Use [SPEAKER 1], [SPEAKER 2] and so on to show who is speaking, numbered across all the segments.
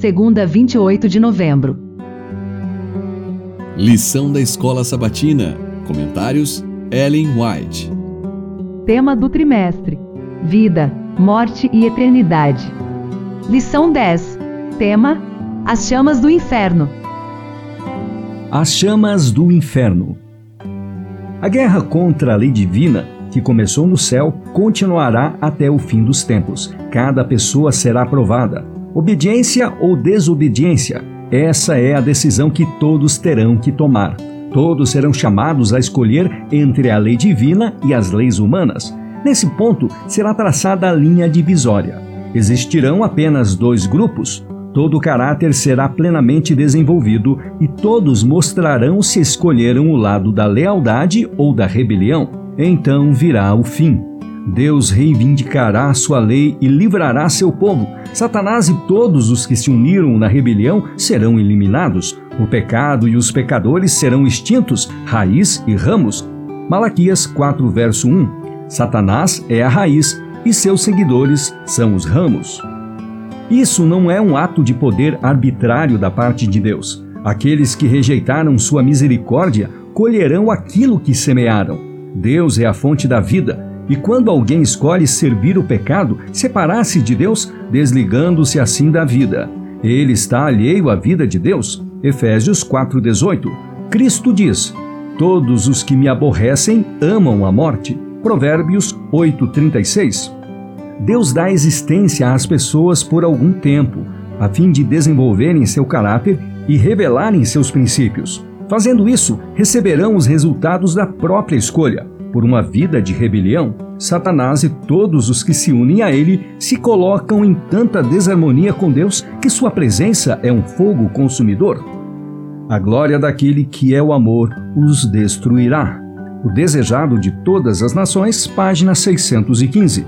[SPEAKER 1] segunda 28 de novembro.
[SPEAKER 2] Lição da Escola Sabatina. Comentários: Ellen White.
[SPEAKER 1] Tema do trimestre: Vida, Morte e Eternidade. Lição 10. Tema: As chamas do inferno.
[SPEAKER 3] As chamas do inferno. A guerra contra a lei divina, que começou no céu, continuará até o fim dos tempos. Cada pessoa será provada. Obediência ou desobediência? Essa é a decisão que todos terão que tomar. Todos serão chamados a escolher entre a lei divina e as leis humanas. Nesse ponto será traçada a linha divisória. Existirão apenas dois grupos, todo caráter será plenamente desenvolvido e todos mostrarão se escolheram o lado da lealdade ou da rebelião. Então virá o fim. Deus reivindicará sua lei e livrará seu povo. Satanás e todos os que se uniram na rebelião serão eliminados. O pecado e os pecadores serão extintos, raiz e ramos. Malaquias 4, verso 1. Satanás é a raiz e seus seguidores são os ramos. Isso não é um ato de poder arbitrário da parte de Deus. Aqueles que rejeitaram sua misericórdia colherão aquilo que semearam. Deus é a fonte da vida, e quando alguém escolhe servir o pecado, separar-se de Deus, desligando-se assim da vida. Ele está alheio à vida de Deus. Efésios 4:18. Cristo diz: Todos os que me aborrecem amam a morte. Provérbios 8:36. Deus dá existência às pessoas por algum tempo, a fim de desenvolverem seu caráter e revelarem seus princípios. Fazendo isso, receberão os resultados da própria escolha. Por uma vida de rebelião, Satanás e todos os que se unem a ele se colocam em tanta desarmonia com Deus que sua presença é um fogo consumidor. A glória daquele que é o amor os destruirá. O Desejado de Todas as Nações, página 615.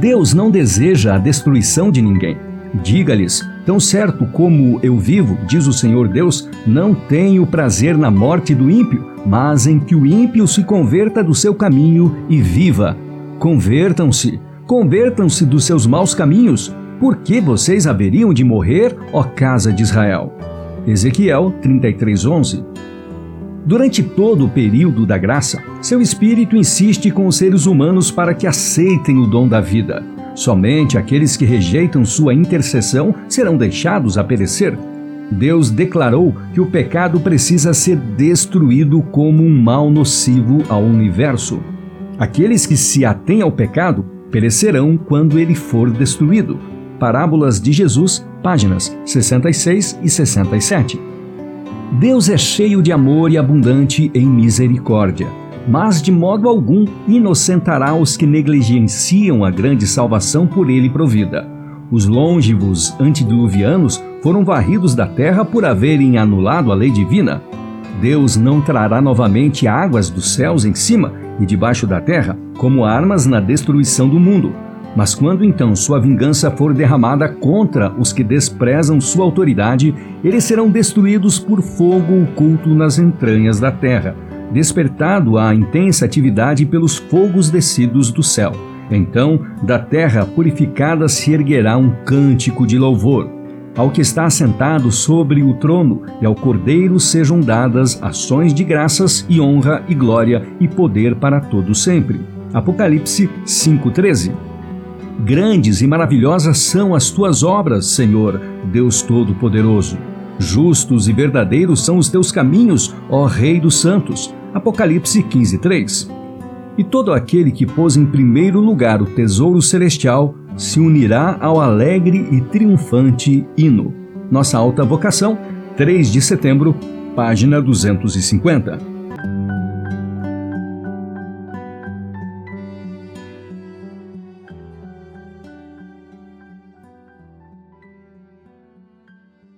[SPEAKER 3] Deus não deseja a destruição de ninguém. Diga-lhes: Tão certo como eu vivo, diz o Senhor Deus, não tenho prazer na morte do ímpio, mas em que o ímpio se converta do seu caminho e viva. Convertam-se, convertam-se dos seus maus caminhos. Por que vocês haveriam de morrer, ó casa de Israel? Ezequiel 33:11 Durante todo o período da graça, seu espírito insiste com os seres humanos para que aceitem o dom da vida. Somente aqueles que rejeitam sua intercessão serão deixados a perecer. Deus declarou que o pecado precisa ser destruído como um mal nocivo ao universo. Aqueles que se atêm ao pecado perecerão quando ele for destruído. Parábolas de Jesus, páginas 66 e 67. Deus é cheio de amor e abundante em misericórdia, mas de modo algum inocentará os que negligenciam a grande salvação por ele provida. Os longivos antediluvianos foram varridos da terra por haverem anulado a lei divina. Deus não trará novamente águas dos céus em cima e debaixo da terra como armas na destruição do mundo mas quando então sua vingança for derramada contra os que desprezam sua autoridade, eles serão destruídos por fogo oculto nas entranhas da terra, despertado à intensa atividade pelos fogos descidos do céu. Então, da terra purificada se erguerá um cântico de louvor. Ao que está assentado sobre o trono e ao Cordeiro sejam dadas ações de graças e honra e glória e poder para todo sempre. Apocalipse 5:13 Grandes e maravilhosas são as tuas obras, Senhor, Deus Todo-Poderoso. Justos e verdadeiros são os teus caminhos, ó Rei dos Santos. Apocalipse 15, 3. E todo aquele que pôs em primeiro lugar o tesouro celestial se unirá ao alegre e triunfante hino. Nossa alta vocação, 3 de setembro, página 250.